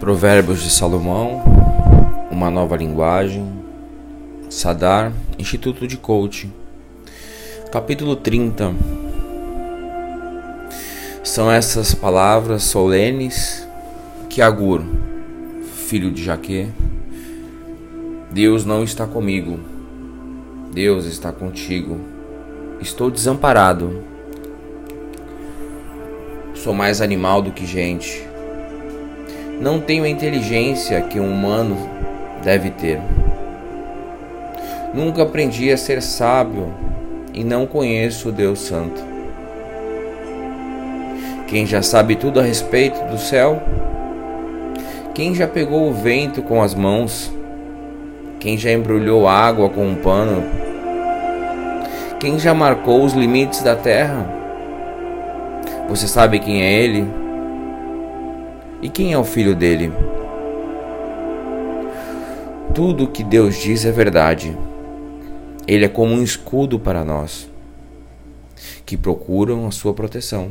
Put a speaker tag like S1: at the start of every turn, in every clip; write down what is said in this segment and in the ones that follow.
S1: Provérbios de Salomão, Uma Nova Linguagem, Sadar, Instituto de Coaching, capítulo 30. São essas palavras solenes que Agur, filho de Jaque, Deus não está comigo, Deus está contigo, estou desamparado, sou mais animal do que gente não tenho a inteligência que um humano deve ter. Nunca aprendi a ser sábio e não conheço o Deus Santo. Quem já sabe tudo a respeito do céu? Quem já pegou o vento com as mãos? Quem já embrulhou água com um pano? Quem já marcou os limites da terra? Você sabe quem é ele? E quem é o filho dele? Tudo o que Deus diz é verdade. Ele é como um escudo para nós, que procuram a sua proteção.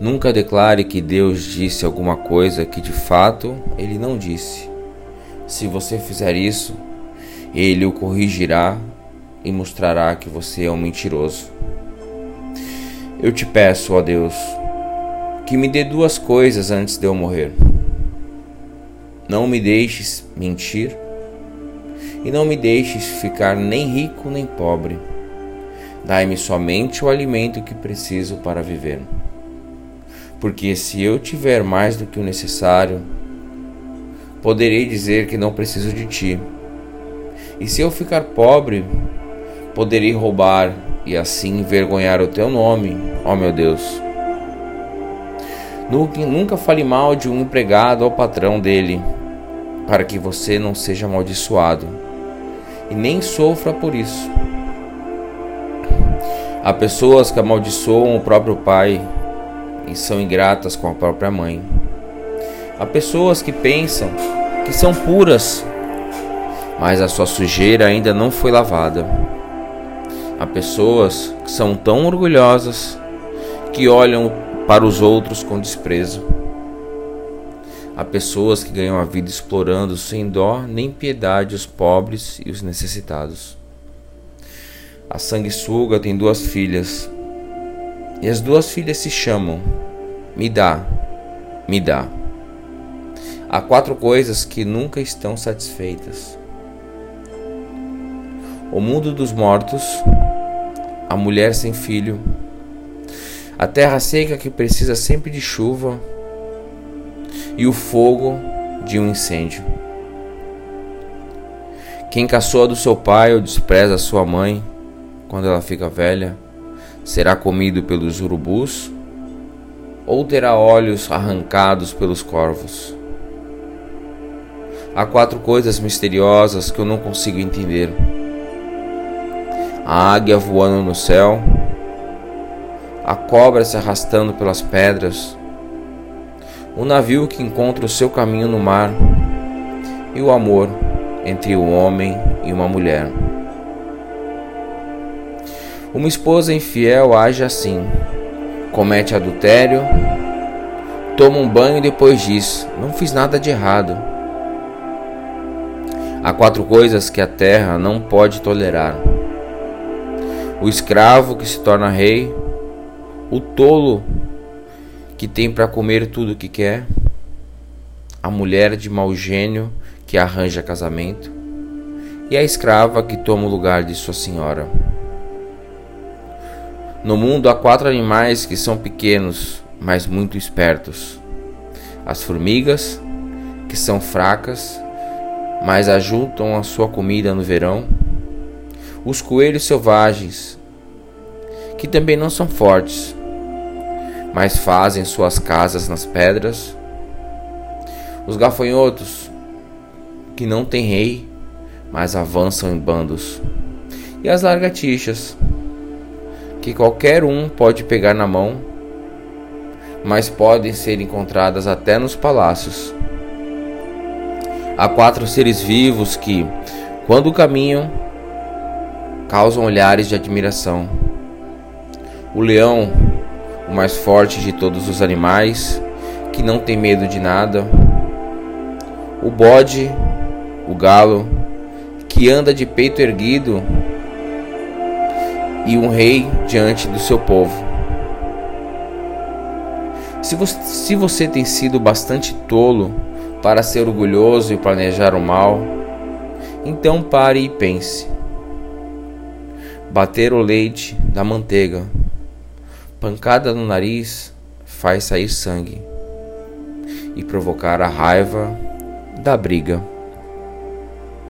S1: Nunca declare que Deus disse alguma coisa que de fato ele não disse. Se você fizer isso, ele o corrigirá e mostrará que você é um mentiroso. Eu te peço, ó Deus, que me dê duas coisas antes de eu morrer. Não me deixes mentir e não me deixes ficar nem rico nem pobre. Dai-me somente o alimento que preciso para viver. Porque se eu tiver mais do que o necessário, poderei dizer que não preciso de ti. E se eu ficar pobre, poderei roubar e assim envergonhar o teu nome, ó meu Deus. Nunca fale mal de um empregado ou patrão dele, para que você não seja amaldiçoado e nem sofra por isso. Há pessoas que amaldiçoam o próprio pai e são ingratas com a própria mãe. Há pessoas que pensam que são puras, mas a sua sujeira ainda não foi lavada. Há pessoas que são tão orgulhosas que olham para os outros com desprezo. Há pessoas que ganham a vida explorando sem dó nem piedade os pobres e os necessitados. A sanguessuga tem duas filhas, e as duas filhas se chamam: Me dá, me dá. Há quatro coisas que nunca estão satisfeitas: o mundo dos mortos, a mulher sem filho, a terra seca que precisa sempre de chuva e o fogo de um incêndio. Quem caçoa do seu pai ou despreza a sua mãe quando ela fica velha, será comido pelos urubus ou terá olhos arrancados pelos corvos. Há quatro coisas misteriosas que eu não consigo entender: a águia voando no céu a cobra se arrastando pelas pedras, o navio que encontra o seu caminho no mar e o amor entre o homem e uma mulher. Uma esposa infiel age assim: comete adultério, toma um banho e depois diz: Não fiz nada de errado. Há quatro coisas que a terra não pode tolerar: o escravo que se torna rei, o tolo que tem para comer tudo o que quer, a mulher de mau gênio que arranja casamento e a escrava que toma o lugar de sua senhora. No mundo há quatro animais que são pequenos, mas muito espertos: as formigas, que são fracas, mas ajuntam a sua comida no verão, os coelhos selvagens, que também não são fortes, mas fazem suas casas nas pedras. Os gafanhotos, que não têm rei, mas avançam em bandos. E as largatixas, que qualquer um pode pegar na mão, mas podem ser encontradas até nos palácios. Há quatro seres vivos que, quando caminham, causam olhares de admiração o leão, o mais forte de todos os animais, que não tem medo de nada, o bode, o galo, que anda de peito erguido, e um rei diante do seu povo. Se você, se você tem sido bastante tolo para ser orgulhoso e planejar o mal, então pare e pense. Bater o leite da manteiga, pancada no nariz faz sair sangue e provocar a raiva da briga.